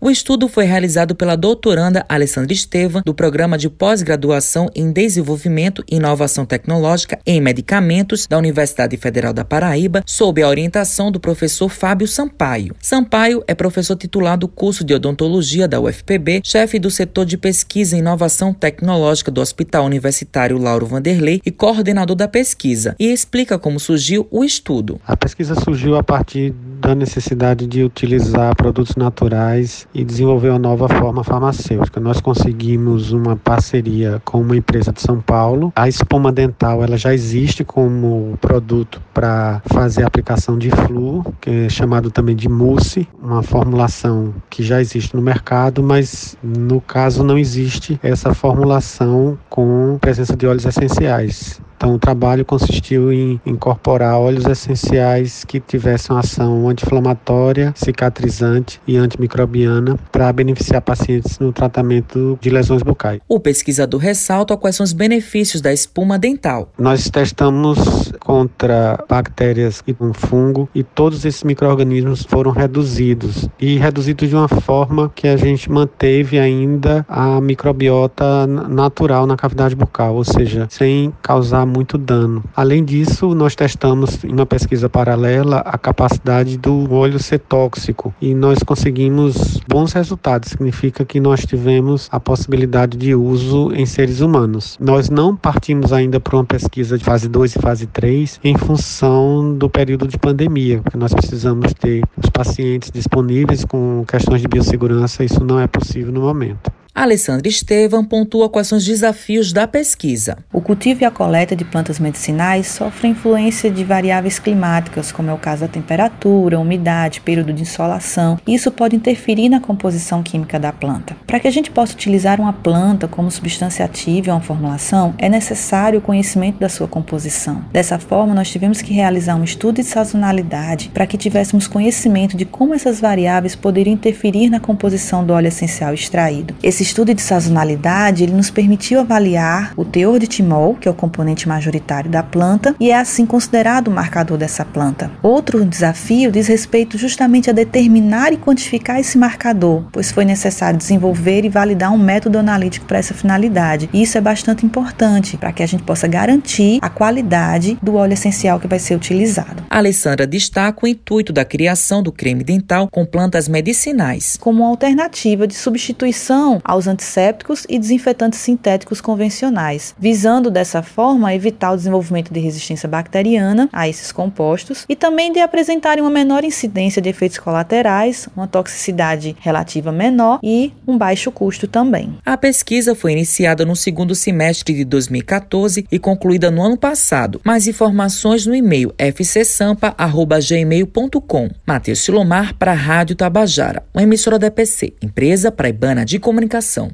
O estudo foi realizado pela doutoranda Alessandra Estevam, do Programa de Pós-Graduação em Desenvolvimento e Inovação Tecnológica em Medicamentos da Universidade Federal da Paraíba, sob a orientação do professor Fábio Sampaio. Sampaio é professor titular do curso de odontologia da UFPB, chefe do setor de pesquisa e inovação tecnológica do Hospital Universitário Lauro Vanderlei e coordenador da pesquisa, e explica como surgiu o estudo. A pesquisa surgiu a partir da necessidade de utilizar produtos naturais e desenvolver uma nova forma farmacêutica. Nós conseguimos uma parceria com uma empresa de São Paulo. A espuma dental ela já existe como produto para fazer aplicação de flu, que é chamado também de mousse, uma formulação que já existe no mercado, mas no caso não existe essa formulação com presença de óleos essenciais. Então, o trabalho consistiu em incorporar óleos essenciais que tivessem ação anti-inflamatória, cicatrizante e antimicrobiana para beneficiar pacientes no tratamento de lesões bucais. O pesquisador ressalta quais são os benefícios da espuma dental. Nós testamos contra bactérias e um fungo e todos esses micro-organismos foram reduzidos e reduzidos de uma forma que a gente manteve ainda a microbiota natural na cavidade bucal, ou seja, sem causar muito dano. Além disso, nós testamos em uma pesquisa paralela a capacidade do óleo ser tóxico e nós conseguimos bons resultados. Significa que nós tivemos a possibilidade de uso em seres humanos. Nós não partimos ainda para uma pesquisa de fase 2 e fase 3 em função do período de pandemia, porque nós precisamos ter os pacientes disponíveis com questões de biossegurança, isso não é possível no momento. Alessandra Estevam pontua quais são os desafios da pesquisa. O cultivo e a coleta de plantas medicinais sofrem influência de variáveis climáticas, como é o caso da temperatura, umidade, período de insolação. Isso pode interferir na composição química da planta. Para que a gente possa utilizar uma planta como substância ativa em uma formulação, é necessário o conhecimento da sua composição. Dessa forma, nós tivemos que realizar um estudo de sazonalidade para que tivéssemos conhecimento de como essas variáveis poderiam interferir na composição do óleo essencial extraído. Esse estudo de sazonalidade ele nos permitiu avaliar o teor de timol, que é o componente majoritário da planta, e é assim considerado o marcador dessa planta. Outro desafio diz respeito justamente a determinar e quantificar esse marcador, pois foi necessário desenvolver e validar um método analítico para essa finalidade. E isso é bastante importante para que a gente possa garantir a qualidade do óleo essencial que vai ser utilizado. A Alessandra destaca o intuito da criação do creme dental com plantas medicinais como uma alternativa de substituição ao aos antissépticos e desinfetantes sintéticos convencionais, visando dessa forma evitar o desenvolvimento de resistência bacteriana a esses compostos e também de apresentarem uma menor incidência de efeitos colaterais, uma toxicidade relativa menor e um baixo custo também. A pesquisa foi iniciada no segundo semestre de 2014 e concluída no ano passado. Mais informações no e-mail fcsampa.gmail.com. Matheus Silomar para a Rádio Tabajara, uma emissora da EPC, empresa praibana de comunicação coração.